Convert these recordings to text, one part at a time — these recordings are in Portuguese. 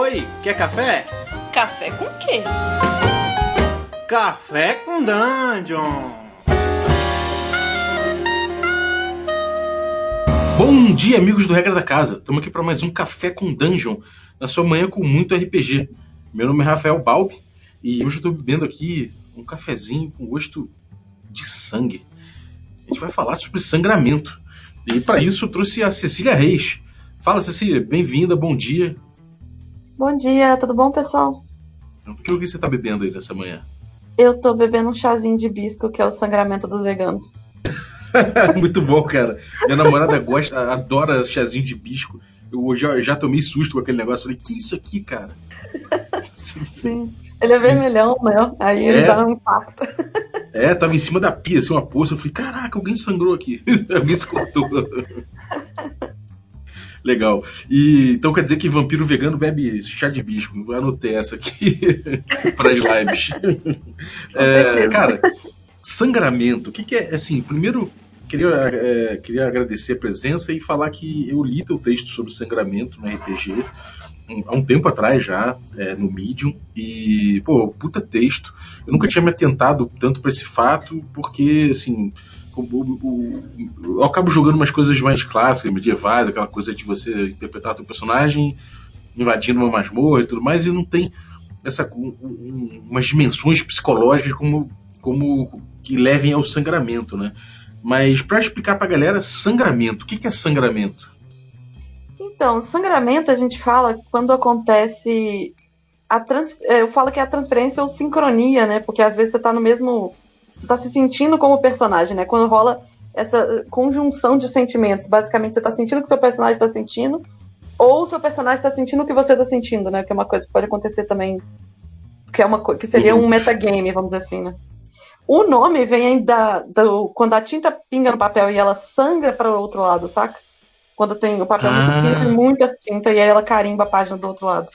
Oi, quer café? Café com quê? Café com Dungeon. Bom dia, amigos do Regra da Casa. Estamos aqui para mais um Café com Dungeon, na sua manhã com muito RPG. Meu nome é Rafael Balbi e hoje eu estou bebendo aqui um cafezinho com gosto de sangue. A gente vai falar sobre sangramento. E para isso eu trouxe a Cecília Reis. Fala, Cecília, bem-vinda, bom dia. Bom dia, tudo bom, pessoal? O que você está bebendo aí nessa manhã? Eu tô bebendo um chazinho de bisco, que é o sangramento dos veganos. Muito bom, cara. Minha namorada gosta, adora chazinho de bisco. Eu já, já tomei susto com aquele negócio. Falei, que isso aqui, cara? Sim. Ele é vermelhão, né? Aí ele É. dá um impacto. É, tava em cima da pia, assim, uma poça. Eu falei, caraca, alguém sangrou aqui. alguém se cortou. Legal. E, então quer dizer que vampiro vegano bebe chá de bisco. Eu anotei essa aqui para as lives. É, cara, sangramento. O que, que é? Assim, primeiro, queria, é, queria agradecer a presença e falar que eu li teu texto sobre sangramento no RPG um- há um tempo atrás já, é, no Medium, e, pô, puta texto. Eu nunca tinha me atentado tanto para esse fato, porque, assim, o- o- o- eu acabo jogando umas coisas mais clássicas, medievais, aquela coisa de você interpretar teu personagem invadindo uma masmorra e tudo mais, e não tem essa um- um- umas dimensões psicológicas como, como que levem ao sangramento, né? Mas para explicar pra galera, sangramento, o que, que é sangramento? Então, sangramento a gente fala quando acontece. A trans... é, Eu falo que é a transferência ou sincronia, né? Porque às vezes você tá no mesmo. Você tá se sentindo como personagem, né? Quando rola essa conjunção de sentimentos. Basicamente, você tá sentindo o que seu personagem tá sentindo, ou o seu personagem tá sentindo o que você tá sentindo, né? Que é uma coisa que pode acontecer também. Que, é uma... que seria um metagame, vamos dizer assim, né? O nome vem aí da, do, quando a tinta pinga no papel e ela sangra para o outro lado, saca? Quando tem o papel muito Ah. fino e muita tinta, e aí ela carimba a página do outro lado.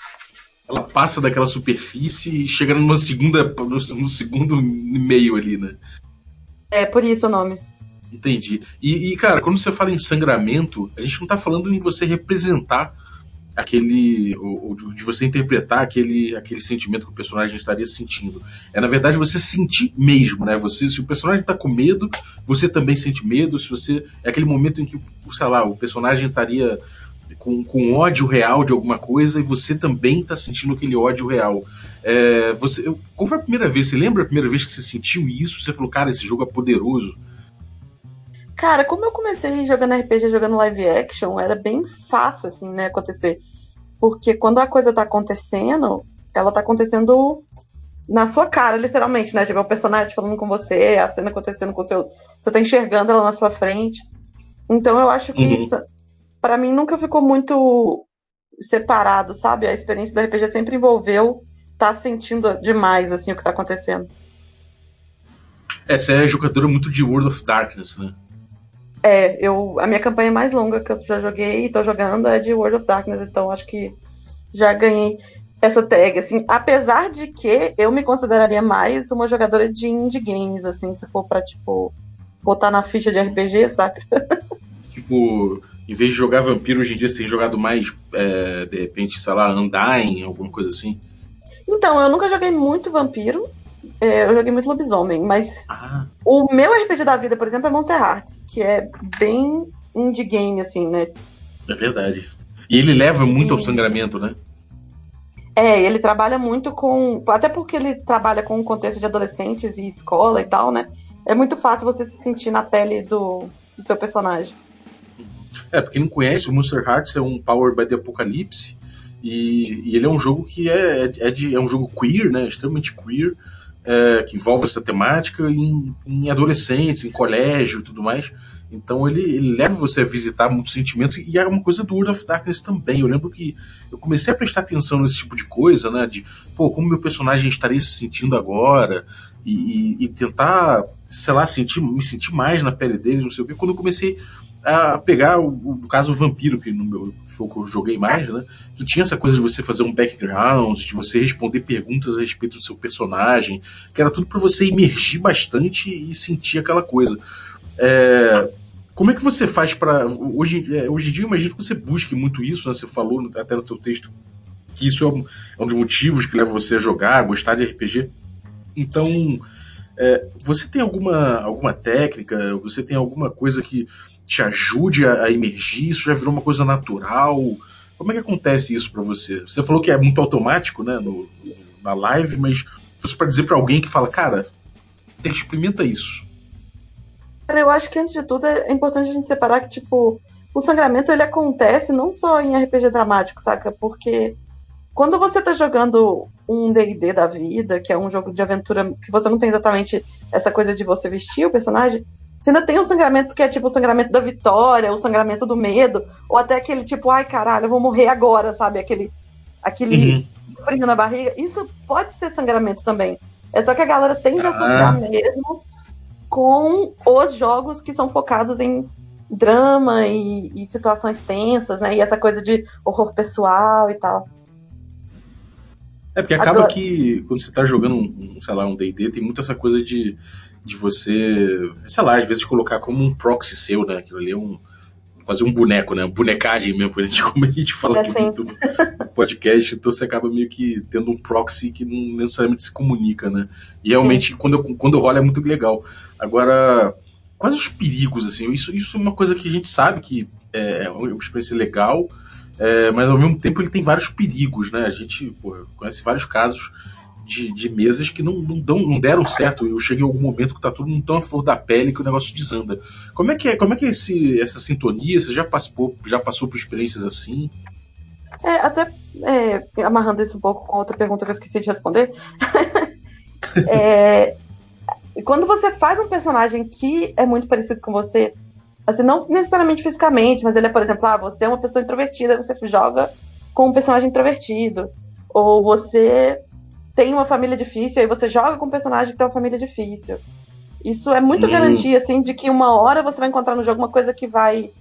Ela passa daquela superfície e chega numa segunda, no, no segundo e-mail ali, né? É por isso o nome. Entendi. E, e, cara, quando você fala em sangramento, a gente não tá falando em você representar aquele. ou, ou de de você interpretar aquele, aquele sentimento que o personagem estaria sentindo. É, na verdade, você sentir mesmo, né? Você, se o personagem tá com medo, você também sente medo. Se você. É aquele momento em que, sei lá, o personagem estaria com, com ódio real de alguma coisa e você também tá sentindo aquele ódio real. É, você, qual foi a primeira vez? Você lembra a primeira vez que você sentiu isso? Você falou, cara, esse jogo é poderoso. Cara, como eu comecei jogando RPG, jogando live action, era bem fácil, assim, né, acontecer. Porque quando a coisa tá acontecendo, ela tá acontecendo na sua cara, literalmente, né? Tipo, é o personagem falando com você, a cena acontecendo com o seu. Você tá enxergando ela na sua frente. Então eu acho que Uhum. isso, pra mim, nunca ficou muito separado, sabe? A experiência do RPG sempre envolveu tá sentindo demais, assim, o que tá acontecendo. É, você é jogadora muito de World of Darkness, né? É, eu, a minha campanha mais longa que eu já joguei e tô jogando é de World of Darkness, então acho que já ganhei essa tag, assim, apesar de que eu me consideraria mais uma jogadora de indie games, assim, se for pra, tipo, botar na ficha de RPG, saca? Tipo, em vez de jogar vampiro hoje em dia, você tem jogado mais, é, de repente, sei lá, Undying, alguma coisa assim. Então, eu nunca joguei muito vampiro, é, eu joguei muito lobisomem, mas Ah, o meu RPG da vida, por exemplo, é Monster Hearts, que é bem indie game, assim, né? é verdade. E ele leva muito ao Sim. sangramento, né? É, ele trabalha muito com. Até porque ele trabalha com o contexto de adolescentes e escola e tal, né? É muito fácil você se sentir na pele do, do seu personagem. É, pra quem não conhece, o Monster Hearts é um Power by the Apocalypse. E, e ele é um jogo que é, é, de- é um jogo queer, né? Extremamente queer, é, que envolve essa temática em, em adolescentes, em colégio e tudo mais. Então ele, ele leva você a visitar muitos sentimentos e é uma coisa do World of Darkness também. Eu lembro que eu comecei a prestar atenção nesse tipo de coisa, né? De, pô, como meu personagem estaria se sentindo agora e, e- e tentar, sei lá, sentir, me sentir mais na pele dele, não sei o quê. Quando eu comecei a pegar o, caso Vampiro, que no meu foi o que eu joguei mais, né? Que tinha essa coisa de você fazer um background, de você responder perguntas a respeito do seu personagem, que era tudo para você imergir bastante e sentir aquela coisa. É, como é que você faz para hoje, é, hoje em dia? Eu imagino que você busque muito isso, né? Você falou até no seu texto que isso é um, é um dos motivos que leva você a jogar, a gostar de RPG. Então, é, você tem alguma, alguma técnica, você tem alguma coisa que te ajude a, a emergir? Isso já virou uma coisa natural? Como é que acontece isso para você? Você falou que é muito automático, né, no, na live, mas para dizer para alguém que fala, cara, experimenta isso. Eu acho que antes de tudo é importante a gente separar que tipo o sangramento ele acontece não só em RPG dramático, saca? Porque quando você tá jogando um D&D da vida, que é um jogo de aventura que você não tem exatamente essa coisa de você vestir o personagem, você ainda tem um sangramento que é tipo o sangramento da vitória, o sangramento do medo, ou até aquele tipo, ai caralho, eu vou morrer agora, sabe? Aquele, aquele uhum. frio na barriga. Isso pode ser sangramento também. É só que a galera tende a associar ah. mesmo com os jogos que são focados em drama e, e, situações tensas, né? E essa coisa de horror pessoal e tal. É, porque acaba Agora... que quando você tá jogando um, sei lá, um D&D, tem muito essa coisa de de você, sei lá, às vezes colocar como um proxy seu, né? Aquilo ali é um quase um boneco, né? Bonecagem mesmo, como a gente fala é assim. no podcast, então você acaba meio que tendo um proxy que não necessariamente se comunica, né? E realmente, quando, eu, quando rola é muito legal. Agora, quais os perigos, assim? Isso, isso é uma coisa que a gente sabe que é, é uma experiência legal, é, mas ao mesmo tempo ele tem vários perigos, né? A gente pô, conhece vários casos de, de mesas que não, não, dão, não deram certo. Eu cheguei em algum momento que tá tudo tão a flor da pele que o negócio desanda. Como é que é, como é, que é esse, essa sintonia? Você já passou, já passou por experiências assim? É, até é, amarrando isso um pouco com outra pergunta que eu esqueci de responder. é, quando você faz um personagem que é muito parecido com você, assim, não necessariamente fisicamente, mas ele é, por exemplo, ah, você é uma pessoa introvertida, você joga com um personagem introvertido. Ou você tem uma família difícil, aí você joga com um personagem que tem uma família difícil. Isso é muito hum. garantia, assim, de que uma hora você vai encontrar no jogo uma coisa que vai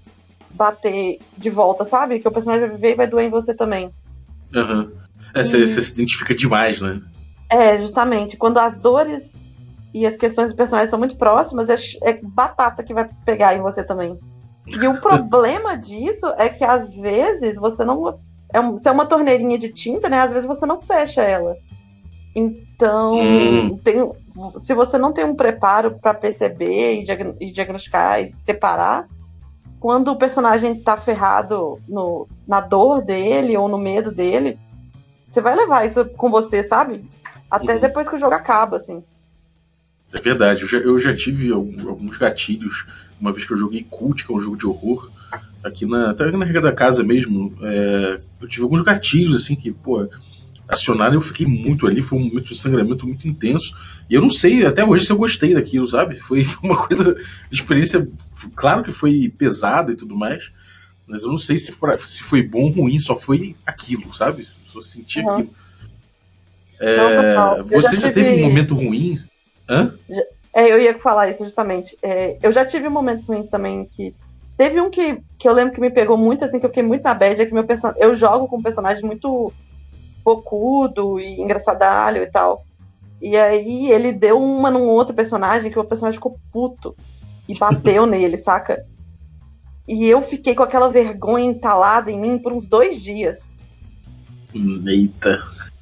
bater de volta, sabe? Que o personagem vai viver e vai doer em você também. Aham. Uhum. É, você, você se identifica demais, né? É, justamente. Quando as dores e as questões do personagem são muito próximas, é, é batata que vai pegar em você também. E o problema disso é que às vezes você não. É um, se é uma torneirinha de tinta, né? Às vezes você não fecha ela. Então, hum. tem, se você não tem um preparo para perceber e, diag e, diagnosticar e separar, quando o personagem tá ferrado no, na dor dele ou no medo dele, você vai levar isso com você, sabe? Até uhum. depois que o jogo acaba, assim. É verdade, eu já, eu já tive alguns gatilhos uma vez que eu joguei Cult, que é um jogo de horror, aqui na, até na regra da casa mesmo. É, eu tive alguns gatilhos, assim, que, pô, acionaram, eu fiquei muito ali, foi um momento de sangramento muito intenso. E eu não sei até hoje se eu gostei daquilo, sabe? Foi, foi uma coisa, experiência, claro que foi pesada e tudo mais, mas eu não sei se, for, se foi bom ou ruim, só foi aquilo, sabe? Só senti uhum. aquilo. É, não, você já, já tive... teve um momento ruim? Hã? É, eu ia falar isso justamente. É, eu já tive momentos ruins também que. Teve um que, que eu lembro que me pegou muito, assim, que eu fiquei muito na bad, é que meu person... eu jogo com um personagem muito bocudo e engraçadalho e tal. E aí ele deu uma num outro personagem que o personagem ficou puto e bateu nele, saca? E eu fiquei com aquela vergonha entalada em mim por uns dois dias. Eita.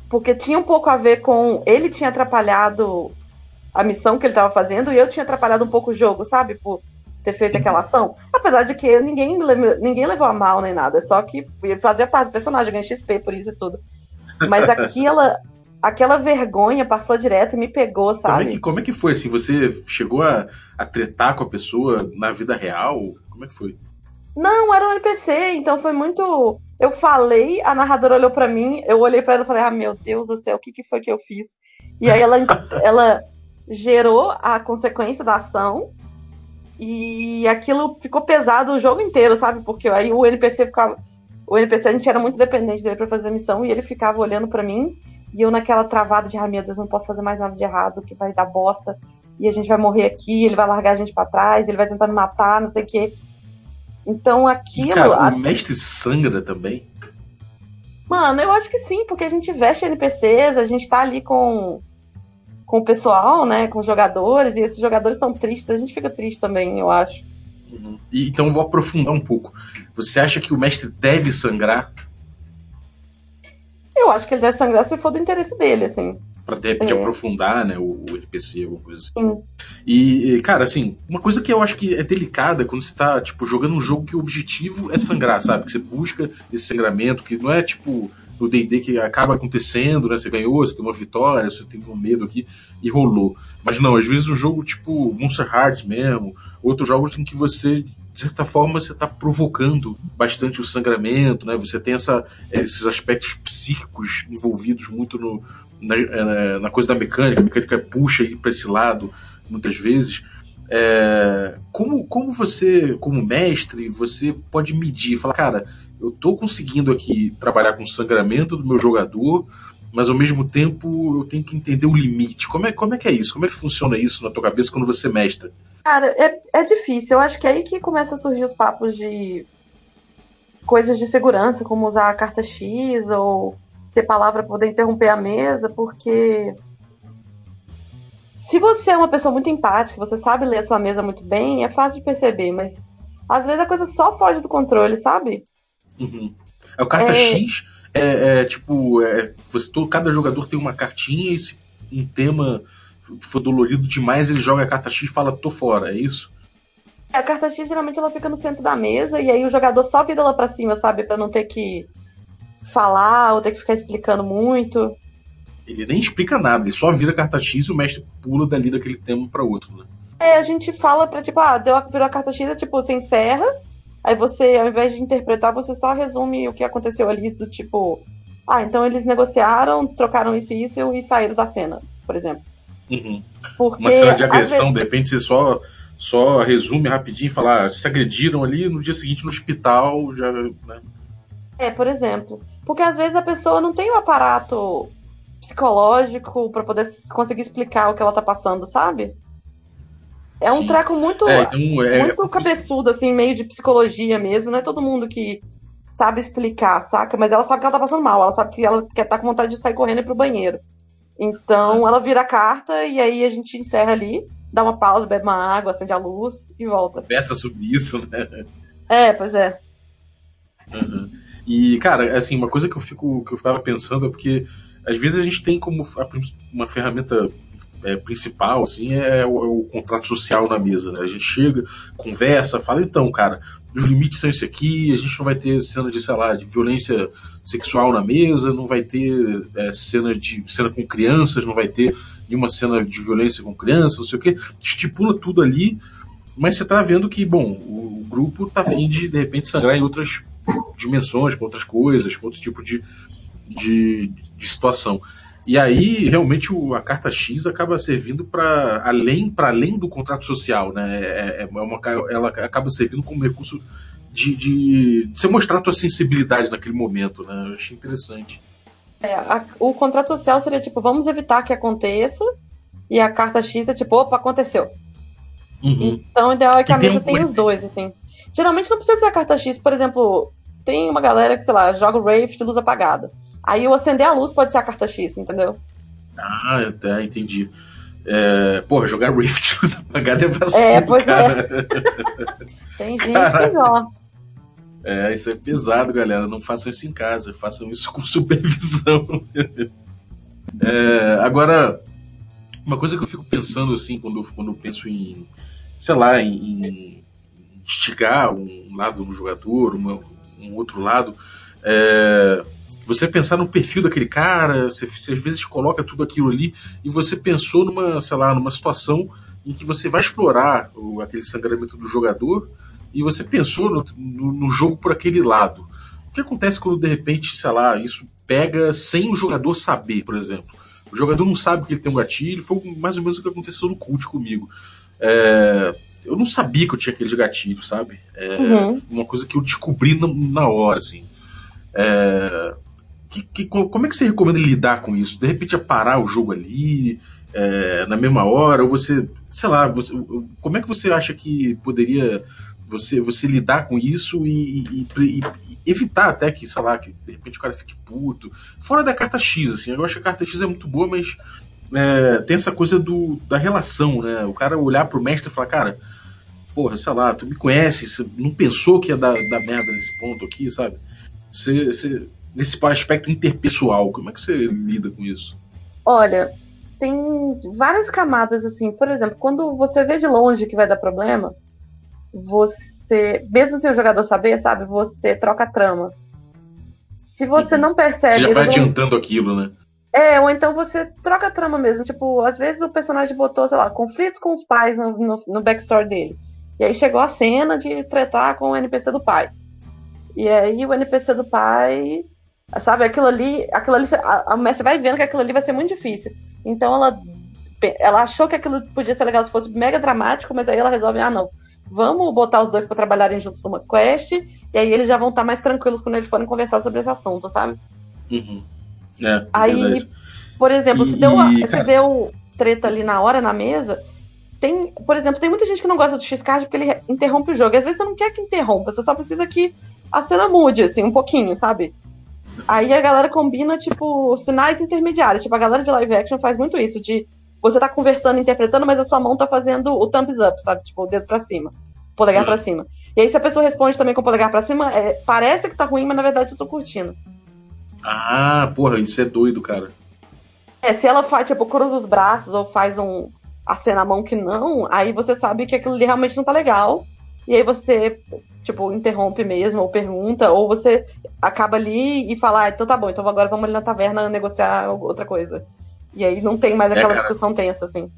Porque tinha um pouco a ver com. Ele tinha atrapalhado a missão que ele estava fazendo e eu tinha atrapalhado um pouco o jogo, sabe? Por ter feito aquela ação. Apesar de que ninguém, ninguém levou a mal nem nada, só que fazia parte do personagem, ganhei XP por isso e tudo. Mas aquela, aquela vergonha passou direto e me pegou, sabe? Como é que, como é que foi? Assim, você chegou a, a tretar com a pessoa na vida real? Como é que foi? Não, era um NPC, então foi muito. Eu falei, a narradora olhou para mim, eu olhei para ela e falei: Ah, meu Deus do céu, o que, que foi que eu fiz? E aí ela, ela gerou a consequência da ação e aquilo ficou pesado o jogo inteiro, sabe? Porque aí o NPC ficava o NPC a gente era muito dependente dele para fazer a missão e ele ficava olhando para mim e eu naquela travada de, ah, meu Deus, não posso fazer mais nada de errado, que vai dar bosta e a gente vai morrer aqui, ele vai largar a gente para trás, ele vai tentar me matar, não sei o quê. Então aquilo. Cara, a... o mestre sangra também? Mano, eu acho que sim, porque a gente veste NPCs, a gente tá ali com, com o pessoal, né? Com os jogadores, e esses jogadores estão tristes, a gente fica triste também, eu acho. Uhum. E, então vou aprofundar um pouco. Você acha que o mestre deve sangrar? Eu acho que ele deve sangrar se for do interesse dele, assim. Pra repente É. aprofundar, né, o, o NPC, alguma coisa assim. Sim. E, e, cara, assim, uma coisa que eu acho que é delicada quando você tá, tipo, jogando um jogo que o objetivo é sangrar, sabe? Que você busca esse sangramento, que não é tipo no D&D que acaba acontecendo, né? Você ganhou, você tem uma vitória, você teve um medo aqui e rolou. Mas não, às vezes um jogo tipo Monster Hearts mesmo, outros jogos em que você de certa forma você está provocando bastante o sangramento, né? Você tem essa, esses aspectos psíquicos envolvidos muito no, na, na coisa da mecânica, a mecânica puxa aí para esse lado muitas vezes. É, como, como você, como mestre, você pode medir, falar, cara, eu tô conseguindo aqui trabalhar com o sangramento do meu jogador, mas ao mesmo tempo eu tenho que entender o limite. Como é, como é que é isso? Como é que funciona isso na tua cabeça quando você mestra? Cara, é, é difícil. Eu acho que é aí que começa a surgir os papos de coisas de segurança, como usar a carta X ou ter palavra para poder interromper a mesa, porque se você é uma pessoa muito empática, você sabe ler a sua mesa muito bem, é fácil de perceber, mas às vezes a coisa só foge do controle, sabe? Uhum. É o carta É. X é, é, tipo, é, você, todo, cada jogador tem uma cartinha e se um tema for dolorido demais, ele joga a carta X e fala, tô fora, é isso? A carta X geralmente ela fica no centro da mesa e aí o jogador só vira lá pra cima, sabe? Pra não ter que falar ou ter que ficar explicando muito. Ele nem explica nada, ele só vira a carta X e o mestre pula dali daquele tema para outro, né? É, a gente fala pra, tipo, ah, deu, a- virou a carta X, é tipo, você encerra, aí você, ao invés de interpretar, você só resume o que aconteceu ali, do tipo, ah, então eles negociaram, trocaram isso e isso e saíram da cena, por exemplo. Uhum. Porque, Uma cena de agressão, de repente você só, só resume rapidinho e fala, ah, se agrediram ali no dia seguinte no hospital, já. Né? É, por exemplo. Porque às vezes a pessoa não tem o aparato psicológico pra poder conseguir explicar o que ela tá passando, sabe? É um Sim. treco muito, É, então, é, muito cabeçudo, assim, meio de psicologia mesmo. Não é todo mundo que sabe explicar, saca? Mas ela sabe que ela tá passando mal, ela sabe que ela quer estar com vontade de sair correndo e ir pro banheiro. Então ela vira a carta e aí a gente encerra ali, dá uma pausa, bebe uma água, acende a luz e volta. peça sobre isso, né? É, pois é. Uhum. E, cara, assim, uma coisa que eu fico que eu ficava pensando é porque às vezes a gente tem como a uma ferramenta é, principal, assim, é o, é o contrato social na mesa, né? A gente chega, conversa, fala, então, cara, os limites são esse aqui, a gente não vai ter cena de, sei lá, de violência sexual na mesa, não vai ter é, cena de cena com crianças, não vai ter nenhuma cena de violência com crianças, não sei o que, estipula tudo ali, mas você tá vendo que, bom, o, o grupo tá afim de, de repente, sangrar em outras dimensões, com outras coisas, com outro tipo de, de, de situação. E aí, realmente, o, a carta X acaba servindo para além, para além do contrato social, né? É, é uma, ela acaba servindo como recurso de, de, de você mostrar a tua sensibilidade naquele momento, né? Eu achei interessante. É, a- o contrato social seria tipo, vamos evitar que aconteça, e a carta X é tipo, opa, aconteceu. Uhum. Então o ideal é que E a tem mesa um- tenha os dois, assim. Geralmente não precisa ser a carta X, por exemplo, tem uma galera que, sei lá, joga o Wraith de luz apagada. Aí o acender a luz pode ser a carta X, entendeu? Ah, até entendi. É, porra, jogar Rift luz apagada é É, vacilo, pois é. cara. Tem gente Caralho. que. É, isso é pesado, galera. Não façam isso em casa, façam isso com supervisão. É, agora, uma coisa que eu fico pensando assim, quando, quando eu penso em, sei lá, em, instigar um lado no jogador, uma- um outro lado, é, você pensar no perfil daquele cara, você, você às vezes coloca tudo aquilo ali e você pensou numa, sei lá, numa situação em que você vai explorar o, aquele sangramento do jogador e você pensou no, no, no jogo por aquele lado. O que acontece quando de repente, sei lá, isso pega sem o jogador saber, por exemplo? O jogador não sabe que ele tem um gatilho, foi mais ou menos o que aconteceu no cult comigo. É, eu não sabia que eu tinha aqueles gatilhos, sabe? É, Uhum. Uma coisa que eu descobri na, na hora, assim. É, que- que- como é que você recomenda lidar com isso? De repente é parar o jogo ali, é, na mesma hora, ou você, sei lá, você- como é que você acha que poderia você, você lidar com isso e, e- e- evitar até que, sei lá, que de repente o cara fique puto. Fora da carta X, assim, eu acho que a carta X é muito boa, mas é, tem essa coisa do, da relação, né? O cara olhar pro mestre e falar, cara, porra, sei lá, tu me conhece, não pensou que ia dar, dar merda nesse ponto aqui, sabe? Você, nesse aspecto interpessoal, como é que você lida com isso? Olha, tem várias camadas assim. Por exemplo, quando você vê de longe que vai dar problema, você, mesmo sem o jogador saber, sabe, você troca a trama. Se você não percebe. Você já vai adiantando aquilo, né? É, ou então você troca a trama mesmo. Tipo, às vezes o personagem botou, sei lá, conflitos com os pais no, no, no backstory dele. E aí chegou a cena de tretar com o NPC do pai. E aí o NPC do pai, sabe, aquilo ali, aquilo ali, a, a mestre vai vendo que aquilo ali vai ser muito difícil. Então ela, ela achou que aquilo podia ser legal se fosse mega dramático, mas aí ela resolve, ah não, vamos botar os dois para trabalharem juntos numa quest, e aí eles já vão estar mais tranquilos quando eles forem conversar sobre esse assunto, sabe? Uhum. É, Aí, por exemplo, e, se, deu, e, se deu treta ali na hora, na mesa, tem, por exemplo, tem muita gente que não gosta do X-Card porque ele interrompe o jogo. E às vezes você não quer que interrompa, você só precisa que a cena mude, assim, um pouquinho, sabe? Aí a galera combina, tipo, sinais intermediários. Tipo, a galera de live action faz muito isso, de você tá conversando, interpretando, mas a sua mão tá fazendo o thumbs up, sabe? Tipo, o dedo pra cima. Polegar uhum. pra cima. E aí, se a pessoa responde também com o polegar pra cima, é, parece que tá ruim, mas na verdade eu tô curtindo. Ah, porra, isso é doido, cara. É, se ela faz, tipo, cruza os braços ou faz um acena a mão que não, aí você sabe que aquilo ali realmente não tá legal. E aí você, tipo, interrompe mesmo, ou pergunta, ou você acaba ali e fala, ah, então tá bom, então agora vamos ali na taverna negociar outra coisa. E aí não tem mais é, aquela é, discussão tensa, assim.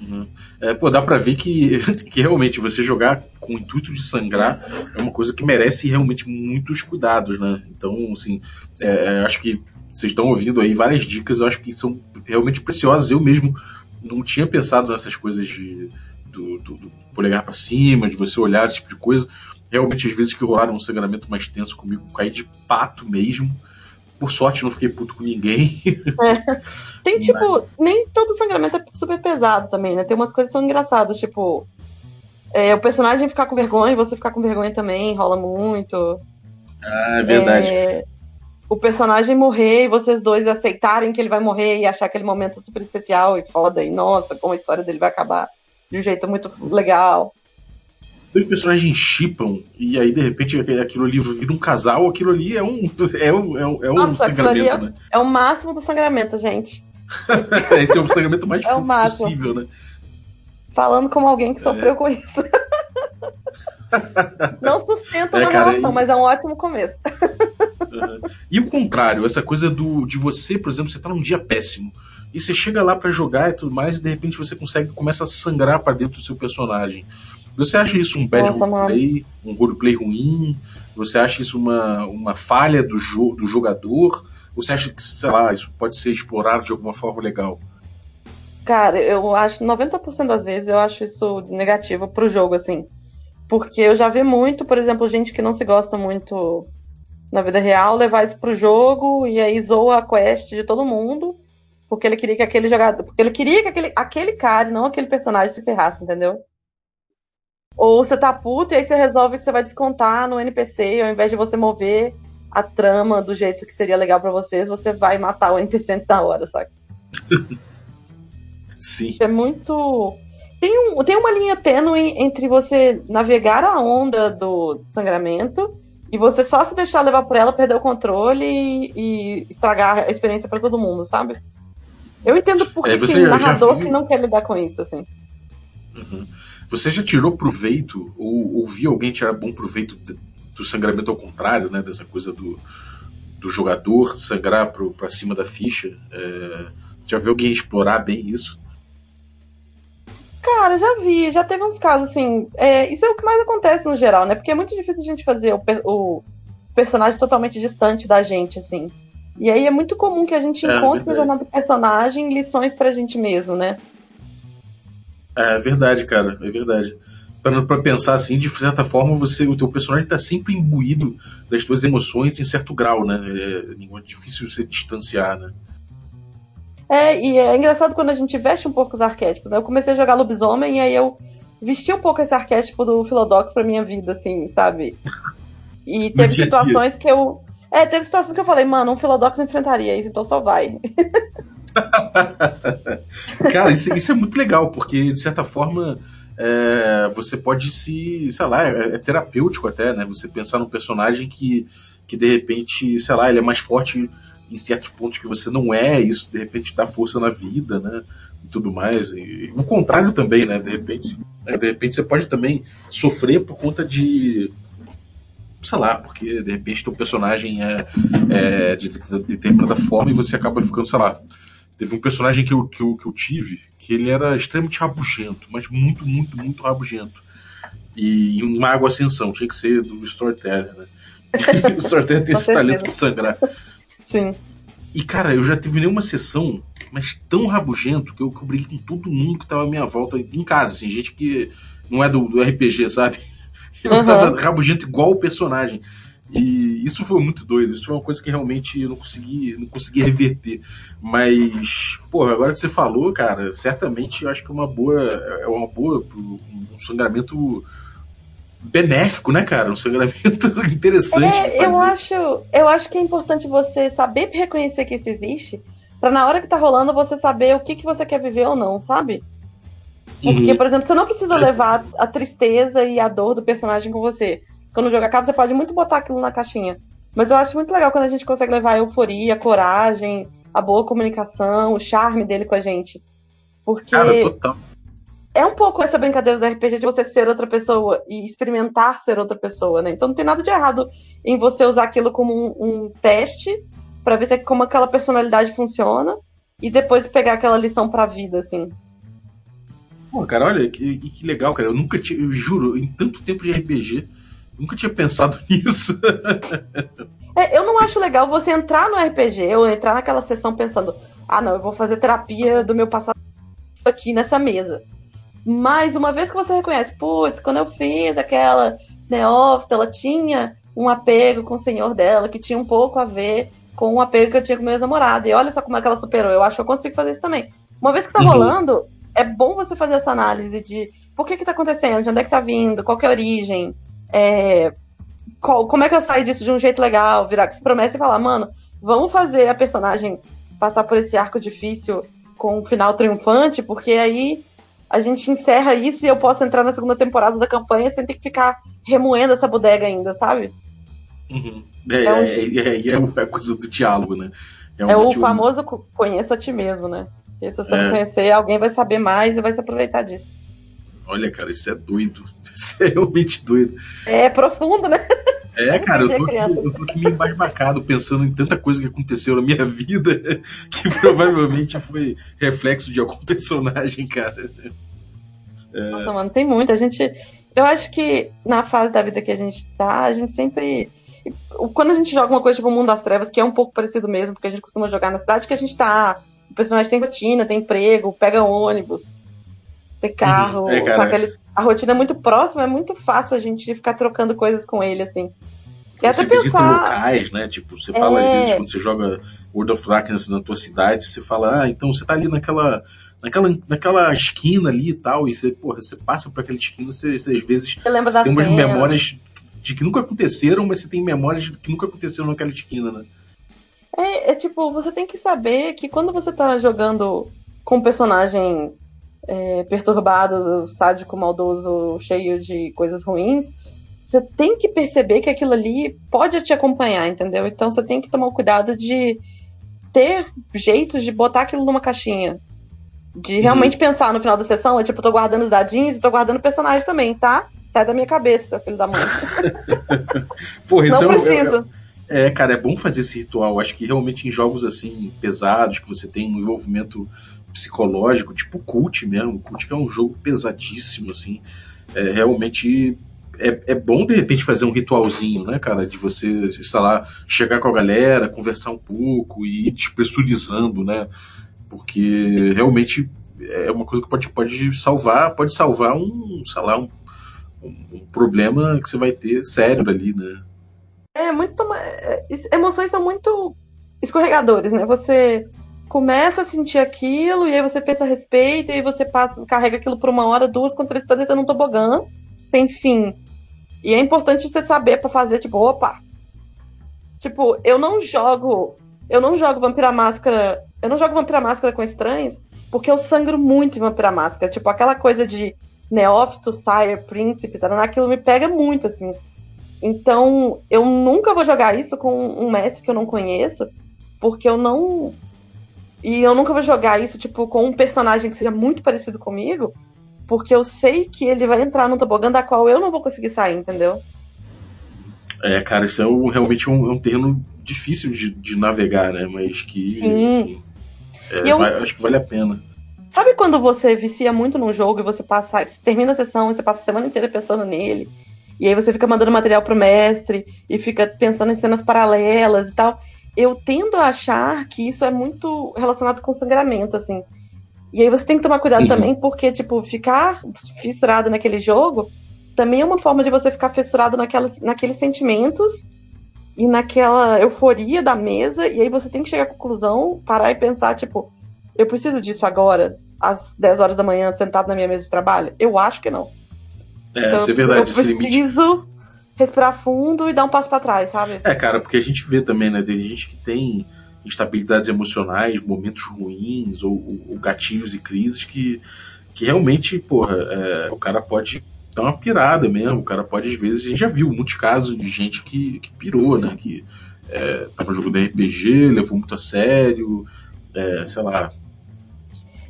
Uhum. É, pô, dá pra ver que, que realmente você jogar com o intuito de sangrar é uma coisa que merece realmente muitos cuidados, né? Então, assim, é, é acho que vocês estão ouvindo aí várias dicas, eu acho que são realmente preciosas. Eu mesmo não tinha pensado nessas coisas de, do, do, do polegar para cima, de você olhar esse tipo de coisa. Realmente, às vezes que rolaram um sangramento mais tenso comigo, caí de pato mesmo. Por sorte, não fiquei puto com ninguém. É. Tem, tipo, Mas... nem todo sangramento é super pesado também, né? Tem umas coisas que são engraçadas, tipo. É, o personagem ficar com vergonha, você ficar com vergonha também, rola muito. Ah, é verdade. É, o personagem morrer e vocês dois aceitarem que ele vai morrer e achar aquele momento super especial e foda, e nossa, como a história dele vai acabar de um jeito muito legal. Dois personagens chipam e aí de repente aquilo ali vira um casal, aquilo ali é um, é um, é um, é um nossa, sangramento, é, né? É o máximo do sangramento, gente. Esse é o sangramento mais é possível, né? Falando como alguém que sofreu é. com isso. Não sustenta é, uma cara, relação, e... mas é um ótimo começo. Uhum. E o contrário, essa coisa do de você, por exemplo, você tá num dia péssimo. E você chega lá para jogar e tudo mais, e de repente você consegue começa a sangrar para dentro do seu personagem. Você acha isso um bad Nossa, roleplay, um roleplay ruim? Você acha isso uma, uma falha do, jo do jogador? Ou você acha que, sei lá, isso pode ser explorado de alguma forma legal? Cara, eu acho, 90% das vezes eu acho isso negativo pro jogo, assim. Porque eu já vi muito, por exemplo, gente que não se gosta muito na vida real, levar isso pro jogo e aí zoa a quest de todo mundo, porque ele queria que aquele jogador, porque ele queria que aquele, aquele cara, não aquele personagem, se ferrasse, entendeu? Ou você tá puto e aí você resolve que você vai descontar no NPC, ao invés de você mover a trama do jeito que seria legal para vocês, você vai matar o NPC antes da hora, sabe? Sim. É muito. Tem, um, tem uma linha tênue entre você navegar a onda do sangramento e você só se deixar levar por ela, perder o controle e, e estragar a experiência para todo mundo, sabe? Eu entendo porque é, tem narrador viu... que não quer lidar com isso, assim. Uhum. Você já tirou proveito, ou ouviu alguém tirar bom proveito do sangramento ao contrário, né? Dessa coisa do, do jogador sangrar para cima da ficha. É, já viu alguém explorar bem isso? Cara, já vi, já teve uns casos assim. É, isso é o que mais acontece no geral, né? Porque é muito difícil a gente fazer o, o personagem totalmente distante da gente, assim. E aí é muito comum que a gente é, encontre na jornada do personagem lições pra gente mesmo, né? É verdade, cara, é verdade. Para pra pensar assim, de certa forma, você, o teu personagem tá sempre imbuído das tuas emoções em certo grau, né? É, é difícil você distanciar, né? É, e é engraçado quando a gente veste um pouco os arquétipos. Né? Eu comecei a jogar lobisomem e aí eu vesti um pouco esse arquétipo do Philodox pra minha vida, assim, sabe? E teve situações que eu. É, teve situações que eu falei, mano, um Philodox enfrentaria isso, então só vai. Cara, isso, isso, é muito legal, porque de certa forma é, você pode se, sei lá, é, é, terapêutico até, né? Você pensar num personagem que que de repente, sei lá, ele é mais forte em certos pontos que você não é, e isso de repente dá força na vida, né? E tudo mais. E o contrário também, né? De repente, de repente você pode também sofrer por conta de sei lá, porque de repente teu personagem é, é de, de, de determinada forma e você acaba ficando, sei lá. Teve um personagem que eu, que, eu, que eu tive que ele era extremamente rabugento, mas muito, muito, muito rabugento. E em Mago Ascensão, tinha que ser do Storyteller, né? o Storyteller tem esse talento de sangrar. Sim. E, cara, eu já tive nenhuma sessão, mas tão rabugento que eu, que eu briguei com todo mundo que tava à minha volta em casa, assim, gente que não é do, do RPG, sabe? Eu uhum. rabugento igual o personagem. E isso foi muito doido. Isso foi uma coisa que realmente eu não consegui, não consegui reverter. Mas, porra, agora que você falou, cara, certamente eu acho que é uma boa. É uma boa. Um sangramento benéfico, né, cara? Um sangramento interessante. É, eu acho, eu acho que é importante você saber reconhecer que isso existe, para na hora que tá rolando você saber o que, que você quer viver ou não, sabe? Porque, uhum. por exemplo, você não precisa levar a tristeza e a dor do personagem com você. Quando o jogo acaba, você pode muito botar aquilo na caixinha. Mas eu acho muito legal quando a gente consegue levar a euforia, a coragem, a boa comunicação, o charme dele com a gente. Porque. Cara, total. É um pouco essa brincadeira do RPG de você ser outra pessoa e experimentar ser outra pessoa, né? Então não tem nada de errado em você usar aquilo como um, um teste para ver se, é como aquela personalidade funciona e depois pegar aquela lição pra vida, assim. Pô, cara, olha que, que legal, cara. Eu nunca tinha, eu juro, em tanto tempo de RPG, nunca tinha pensado nisso. é, eu não acho legal você entrar no RPG ou entrar naquela sessão pensando, ah, não, eu vou fazer terapia do meu passado aqui nessa mesa. Mas uma vez que você reconhece, putz, quando eu fiz aquela neófita, ela tinha um apego com o senhor dela, que tinha um pouco a ver com o apego que eu tinha com meu ex-namorado. E olha só como é que ela superou. Eu acho que eu consigo fazer isso também. Uma vez que tá uhum. rolando, é bom você fazer essa análise de por que que tá acontecendo, de onde é que tá vindo, qual que é a origem, é, qual, como é que eu saio disso de um jeito legal, virar promessa e falar, mano, vamos fazer a personagem passar por esse arco difícil com um final triunfante, porque aí a gente encerra isso e eu posso entrar na segunda temporada da campanha sem ter que ficar remoendo essa bodega ainda, sabe? Uhum. É, então, é, é, é, a coisa do diálogo, né? É, um é o famoso conheça a ti mesmo, né? E se você é. não conhecer, alguém vai saber mais e vai se aproveitar disso. Olha, cara, isso é doido. Isso é realmente doido. É profundo, né? É, cara, eu tô, aqui, eu tô aqui meio embasbacado pensando em tanta coisa que aconteceu na minha vida que provavelmente foi reflexo de algum personagem, cara. É... Nossa, mano, tem muita. A gente. Eu acho que na fase da vida que a gente tá, a gente sempre. Quando a gente joga uma coisa tipo o Mundo das Trevas, que é um pouco parecido mesmo, porque a gente costuma jogar na cidade, que a gente tá personagem tem rotina, tem emprego, pega ônibus, tem carro. Uhum. É, aquele, a rotina é muito próxima, é muito fácil a gente ficar trocando coisas com ele, assim. E até você pensar... locais, né? Tipo, você fala, é... às vezes, quando você joga World of Darkness na tua cidade, você fala, ah, então você tá ali naquela, naquela, naquela esquina ali e tal, e você, porra, você passa por aquela esquina, você, você às vezes você tem umas memórias de que nunca aconteceram, mas você tem memórias de que nunca aconteceram naquela esquina, né? É, é, tipo, você tem que saber que quando você tá jogando com um personagem é, perturbado, sádico, maldoso, cheio de coisas ruins, você tem que perceber que aquilo ali pode te acompanhar, entendeu? Então você tem que tomar o cuidado de ter jeitos de botar aquilo numa caixinha. De uhum. realmente uhum. pensar no final da sessão, é tipo, tô guardando os dadinhos e tô guardando personagens também, tá? Sai da minha cabeça, filho da mãe. Porra, isso Não é, preciso. É, cara, é bom fazer esse ritual. Acho que realmente em jogos assim pesados, que você tem um envolvimento psicológico, tipo Cult mesmo. Cult que é um jogo pesadíssimo, assim. É, realmente é, é bom de repente fazer um ritualzinho, né, cara? De você, sei lá, chegar com a galera, conversar um pouco e ir despressurizando, né? Porque realmente é uma coisa que pode, pode salvar, pode salvar um, sei lá, um, um problema que você vai ter sério ali, né? É muito. É, emoções são muito escorregadores, né? Você começa a sentir aquilo, e aí você pensa a respeito, e aí você passa, carrega aquilo por uma hora, duas, quando você está descendo um tobogã, sem fim. E é importante você saber para fazer, tipo, opa. Tipo, eu não jogo. Eu não jogo Vampira Máscara. Eu não jogo Vampira Máscara com estranhos, porque eu sangro muito em Vampira Máscara. Tipo, aquela coisa de neófito, sire, príncipe, tá? aquilo me pega muito, assim. Então, eu nunca vou jogar isso com um mestre que eu não conheço, porque eu não. E eu nunca vou jogar isso, tipo, com um personagem que seja muito parecido comigo, porque eu sei que ele vai entrar num tobogã da qual eu não vou conseguir sair, entendeu? É, cara, isso é um, realmente um, é um terreno difícil de, de, navegar, né? Mas que. Sim. Enfim, é, eu... vai, acho que vale a pena. Sabe quando você vicia muito num jogo e você passa, termina a sessão e você passa a semana inteira pensando nele? E aí você fica mandando material pro mestre e fica pensando em cenas paralelas e tal. Eu tendo a achar que isso é muito relacionado com sangramento, assim. E aí você tem que tomar cuidado uhum. também, porque, tipo, ficar fissurado naquele jogo também é uma forma de você ficar fissurado naquelas, naqueles sentimentos e naquela euforia da mesa, e aí você tem que chegar à conclusão, parar e pensar, tipo, eu preciso disso agora, às 10 horas da manhã, sentado na minha mesa de trabalho? Eu acho que não. É, então, isso é verdade. Eu preciso respirar fundo e dar um passo para trás, sabe? É, cara, porque a gente vê também, né? Tem gente que tem instabilidades emocionais, momentos ruins ou, ou gatilhos e crises que, que realmente, porra, é, o cara pode dar uma pirada mesmo. O cara pode, às vezes, a gente já viu muitos casos de gente que, que pirou, né? Que é, tava jogando RPG, levou muito a sério, é, sei lá,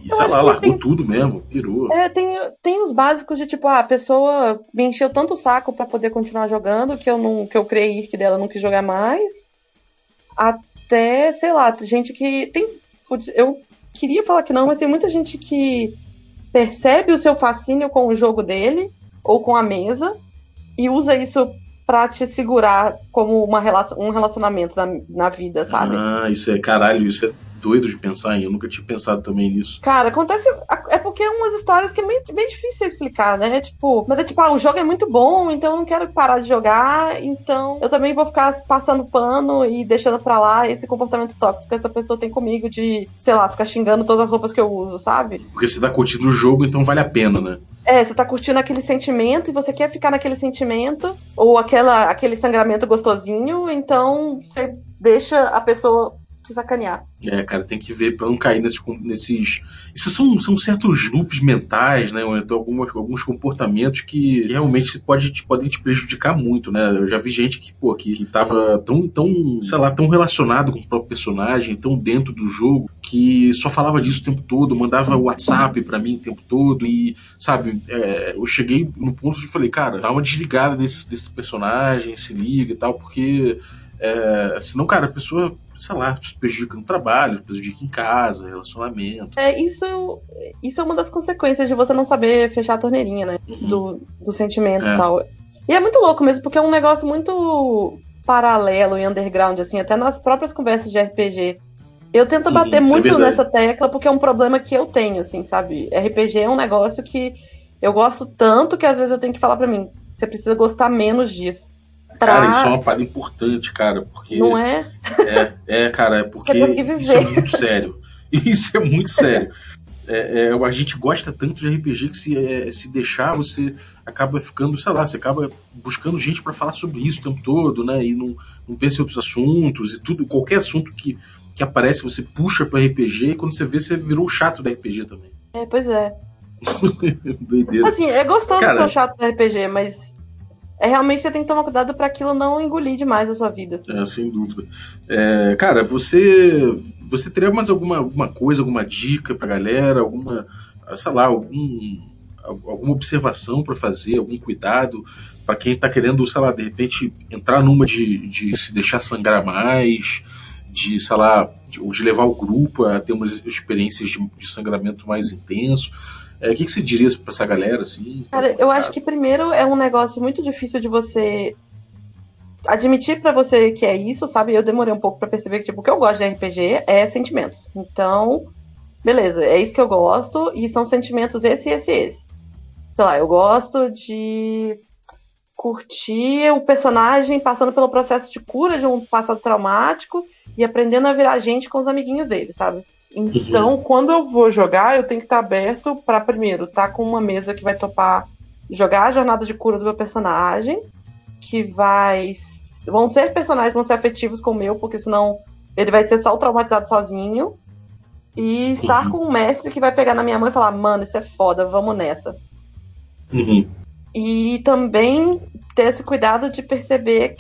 e, sei lá, largou tem, tudo mesmo, pirou. É, tem, tem os básicos de tipo, ah, a pessoa me encheu tanto o saco para poder continuar jogando que eu não que eu criei que dela não quis jogar mais. Até, sei lá, gente que tem. Eu queria falar que não, mas tem muita gente que percebe o seu fascínio com o jogo dele ou com a mesa e usa isso pra te segurar como uma relação, um relacionamento na, na vida, sabe? Ah, isso é caralho, isso é doido de pensar em. Eu nunca tinha pensado também nisso. Cara, acontece. É porque é umas histórias que é bem, bem difícil explicar, né? Tipo, mas é tipo, ah, o jogo é muito bom, então eu não quero parar de jogar, então eu também vou ficar passando pano e deixando pra lá esse comportamento tóxico que essa pessoa tem comigo de, sei lá, ficar xingando todas as roupas que eu uso, sabe? Porque você tá curtindo o jogo, então vale a pena, né? É, você tá curtindo aquele sentimento e você quer ficar naquele sentimento, ou aquela, aquele sangramento gostosinho, então você deixa a pessoa te sacanear. É, cara, tem que ver para não cair nesses, nesses. Isso são, são certos loops mentais, né? Ou então algumas, alguns comportamentos que realmente pode, podem te prejudicar muito, né? Eu já vi gente que, pô, que, que tava tão, tão, sei lá, tão relacionado com o próprio personagem, tão dentro do jogo, que só falava disso o tempo todo, mandava WhatsApp para mim o tempo todo e, sabe, é, eu cheguei no ponto de falei, cara, dá uma desligada desse, desse personagem, se liga e tal, porque é, senão, cara, a pessoa sei lá, prejudica no trabalho, prejudica em casa, relacionamento. É, isso, isso é uma das consequências de você não saber fechar a torneirinha, né? Uhum. Do, do sentimento é. e tal. E é muito louco mesmo, porque é um negócio muito paralelo e underground, assim, até nas próprias conversas de RPG. Eu tento uhum, bater uhum, muito é nessa tecla porque é um problema que eu tenho, assim, sabe? RPG é um negócio que eu gosto tanto que às vezes eu tenho que falar para mim, você precisa gostar menos disso. Pra... Cara, isso é uma parada importante, cara, porque. Não é? É, é cara, é porque isso é muito sério. Isso é muito sério. É, é, a gente gosta tanto de RPG que se, é, se deixar, você acaba ficando, sei lá, você acaba buscando gente para falar sobre isso o tempo todo, né? E não, não pensa em outros assuntos e tudo, qualquer assunto que, que aparece, você puxa para RPG e quando você vê, você virou o chato da RPG também. É, pois é. Doideira. Assim, é gostoso Cara, ser o chato do RPG, mas é realmente você tem que tomar cuidado para aquilo não engolir demais a sua vida. Assim. É, sem dúvida. É, cara, você você teria mais alguma, alguma coisa, alguma dica pra galera, alguma, sei lá, algum, alguma observação para fazer, algum cuidado para quem tá querendo, sei lá, de repente entrar numa de, de se deixar sangrar mais, de, sei lá, de, de levar o grupo a ter umas experiências de, de sangramento mais intenso. É, o que, que você diria para essa galera, assim? Cara, eu acho que primeiro é um negócio muito difícil de você admitir para você que é isso, sabe? Eu demorei um pouco para perceber que tipo, o que eu gosto de RPG é sentimentos. Então, beleza, é isso que eu gosto e são sentimentos esse, esse, esse. Sei lá, eu gosto de curtir o personagem passando pelo processo de cura de um passado traumático e aprendendo a virar gente com os amiguinhos dele, sabe? Então, uhum. quando eu vou jogar, eu tenho que estar aberto para primeiro estar tá com uma mesa que vai topar jogar a jornada de cura do meu personagem, que vai vão ser personagens, vão ser afetivos com o meu, porque senão ele vai ser só traumatizado sozinho. E estar uhum. com um mestre que vai pegar na minha mão e falar: "Mano, isso é foda, vamos nessa". Uhum. E também ter esse cuidado de perceber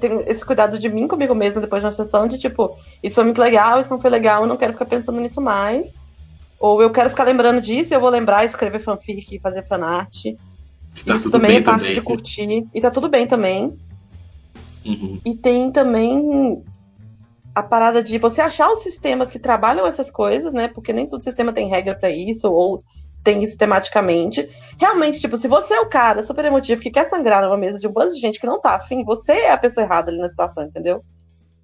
tem esse cuidado de mim comigo mesmo depois de uma sessão de tipo, isso foi muito legal, isso não foi legal, eu não quero ficar pensando nisso mais. Ou eu quero ficar lembrando disso, eu vou lembrar, escrever fanfic, fazer fanart. Tá isso também é parte também. de curtir. E tá tudo bem também. Uhum. E tem também a parada de você achar os sistemas que trabalham essas coisas, né? Porque nem todo sistema tem regra para isso, ou tem isso tematicamente. Realmente, tipo, se você é o cara super emotivo que quer sangrar numa mesa de um bando de gente que não tá afim, você é a pessoa errada ali na situação, entendeu?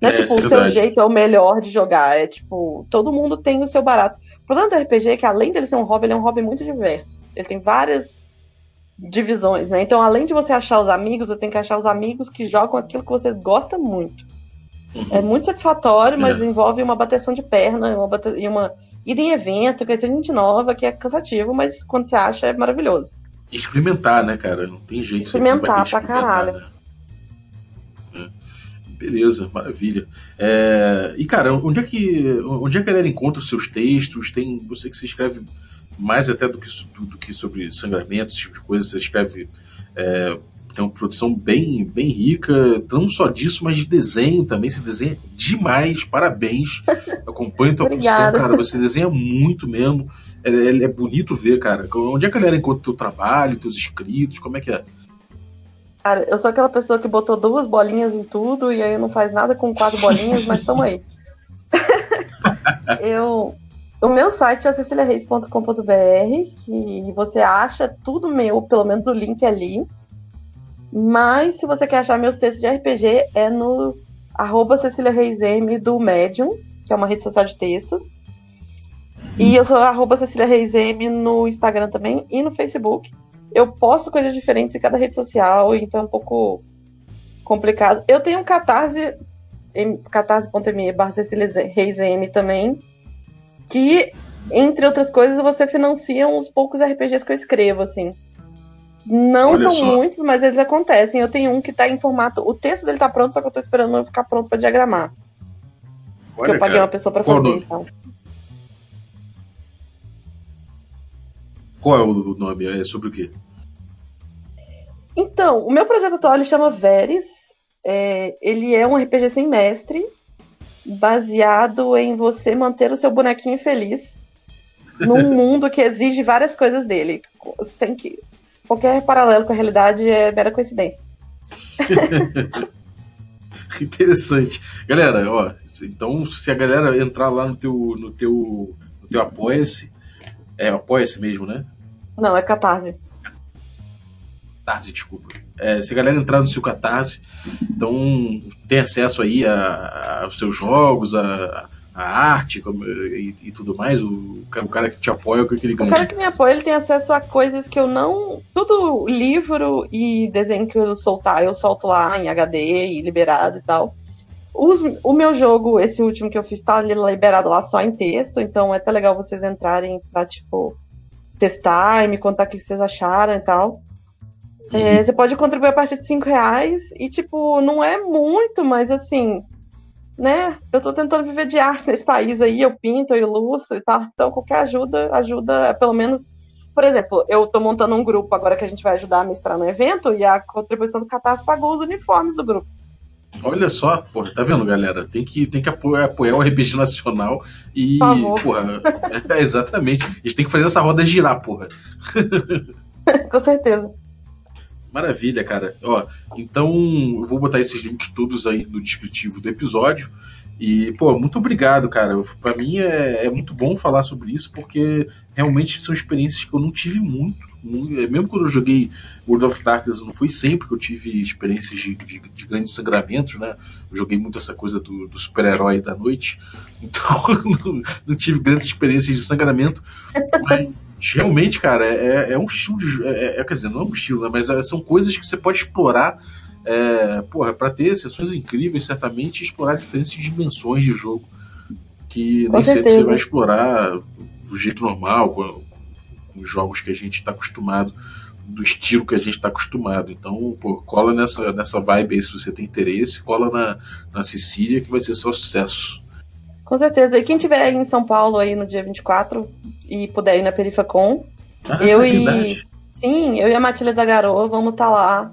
Não é, é tipo, o seu jeito é o melhor de jogar. É tipo, todo mundo tem o seu barato. O problema do RPG é que, além dele ser um hobby, ele é um hobby muito diverso. Ele tem várias divisões, né? Então, além de você achar os amigos, você tem que achar os amigos que jogam aquilo que você gosta muito. Uhum. É muito satisfatório, mas é. envolve uma bateção de perna uma bate... e uma ida em evento, conhecer gente nova, que é cansativo, mas quando você acha é maravilhoso. Experimentar, né, cara? Não tem jeito. Experimentar pra caralho. Né? Beleza, maravilha. É... E, cara, onde é, que, onde é que a galera encontra os seus textos? Tem, você que se escreve mais até do que, do, do que sobre sangramento, esse tipo de coisa, você escreve é, tem uma produção bem, bem rica, não só disso, mas de desenho também. Você desenha demais, parabéns. Acompanho tua produção, cara. Você desenha muito mesmo. É, é, é, bonito ver, cara. Onde é que a galera encontra teu trabalho, teus escritos? Como é que é? Cara, eu sou aquela pessoa que botou duas bolinhas em tudo e aí não faz nada com quatro bolinhas, mas tamo aí. eu, o meu site é ceciliareis.com.br, que você acha tudo meu, pelo menos o link ali. Mas se você quer achar meus textos de RPG, é no arroba Cecília Reis M do Medium, que é uma rede social de textos. E eu sou arroba Cecília Reis M no Instagram também e no Facebook. Eu posto coisas diferentes em cada rede social, então é um pouco complicado. Eu tenho um catarse, catarse.me barra Cecília Reis M também, que, entre outras coisas, você financia uns poucos RPGs que eu escrevo, assim. Não Olha são só. muitos, mas eles acontecem. Eu tenho um que está em formato. O texto dele está pronto, só que eu estou esperando ele ficar pronto para diagramar. Olha, porque eu paguei cara. uma pessoa para fazer. Então. Qual é o nome? É sobre o quê? Então, o meu projeto atual ele chama Veres. É, ele é um RPG sem mestre, baseado em você manter o seu bonequinho feliz num mundo que exige várias coisas dele, sem que qualquer paralelo com a realidade é mera coincidência. Interessante. Galera, ó, então se a galera entrar lá no teu no teu no teu apoia-se, é apoia-se mesmo, né? Não, é Catarse. Catarse, desculpa. É, se a galera entrar no seu Catarse, então tem acesso aí aos seus jogos, a, a arte e, e, tudo mais, o, o, cara que te apoia, o que ele ganha? O cara que me apoia, ele tem acesso a coisas que eu não. Tudo livro e desenho que eu soltar, eu solto lá em HD e liberado e tal. Os, o meu jogo, esse último que eu fiz, tá liberado lá só em texto, então é até legal vocês entrarem pra, tipo, testar e me contar o que vocês acharam e tal. É, você pode contribuir a partir de 5 reais e, tipo, não é muito, mas assim, né? Eu tô tentando viver de arte nesse país aí, eu pinto, eu ilustro e tal. Então, qualquer ajuda, ajuda, pelo menos. Por exemplo, eu tô montando um grupo agora que a gente vai ajudar a mestrar no evento e a contribuição do Catarse pagou os uniformes do grupo. Olha só, porra, tá vendo, galera? Tem que, tem que apoiar, apoiar o RPG Nacional e, porra, é, exatamente. A gente tem que fazer essa roda girar, porra. Com certeza. Maravilha, cara. Ó, então eu vou botar esses links todos aí no descritivo do episódio. E, pô, muito obrigado, cara. Para mim é, é, muito bom falar sobre isso, porque realmente são experiências que eu não tive muito. é, mesmo quando eu joguei World of Darkness, não foi sempre que eu tive experiências de, de, de grandes sangramentos, né? Eu joguei muito essa coisa do, do super-herói da noite, então não, não, tive grandes experiências de sangramento. Mas realmente, cara, é, é, é um estilo de. É, é, quer dizer, não é um estilo, né? Mas é, são coisas que você pode explorar. É, porra, pra ter sessões incríveis, certamente, explorar diferentes dimensões de jogo. Que com nem certeza. sempre você vai explorar do jeito normal, com, com os jogos que a gente está acostumado, do estilo que a gente está acostumado. Então, pô, cola nessa, nessa vibe aí se você tem interesse, cola na, na Sicília que vai ser só sucesso. Com certeza. E quem tiver em São Paulo aí no dia 24 e puder ir na Perifacon, ah, eu é e Sim, eu e a Matilha da Garoa vamos estar tá lá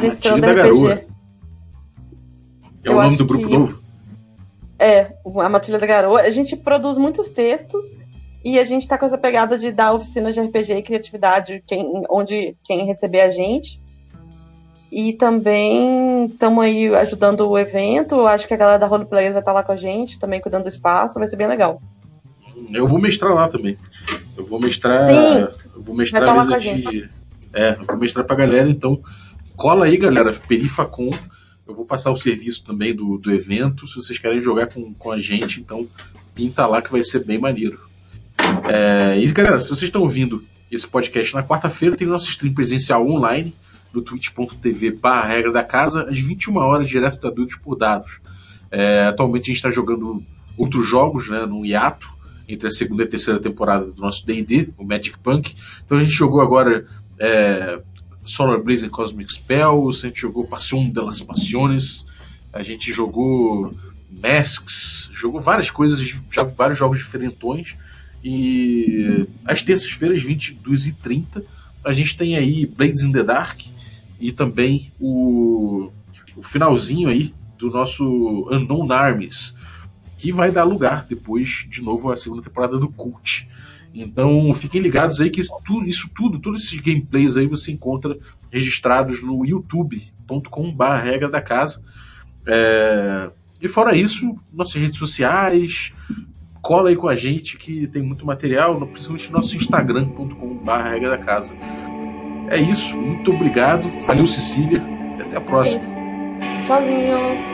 mestrando RPG. Garoa. É o nome do grupo que... novo? É, a Matilha da Garoa. A gente produz muitos textos e a gente tá com essa pegada de dar oficinas de RPG e criatividade quem, onde quem receber a gente. E também estamos aí ajudando o evento. Acho que a galera da Roleplayer vai estar tá lá com a gente, também cuidando do espaço. Vai ser bem legal. Eu vou mestrar lá também. Eu vou mestrar. Sim, eu vou mestrar vai tá mesa de. É, eu vou mestrar pra galera, então cola aí, galera. Perifacom. Eu vou passar o serviço também do, do evento. Se vocês querem jogar com, com a gente, então pinta lá que vai ser bem maneiro. É, e galera, se vocês estão ouvindo esse podcast na quarta-feira, tem nosso stream presencial online no twitch.tv barra regra da casa, às 21 horas, direto da Dudes por dados. É, atualmente a gente está jogando outros jogos, né, no hiato, entre a segunda e a terceira temporada do nosso D&D, o Magic Punk. Então a gente jogou agora é, Solar Blaze and Cosmic Spells, a gente jogou Passion de las Passiones, a gente jogou Masks, jogou várias coisas, já vários jogos diferentões. E às terças-feiras, 22 e 30 a gente tem aí Blades in the Dark e também o, o finalzinho aí do nosso Unknown Armies, que vai dar lugar depois, de novo, à segunda temporada do Cult. Então fiquem ligados aí que isso tudo, isso tudo, todos esses gameplays aí você encontra registrados no youtube.com.br regra da casa. É... E fora isso, nossas redes sociais, cola aí com a gente que tem muito material, principalmente no nosso instagram.com.br regra da casa. É isso, muito obrigado, valeu Cecília, e até a próxima. Tchauzinho.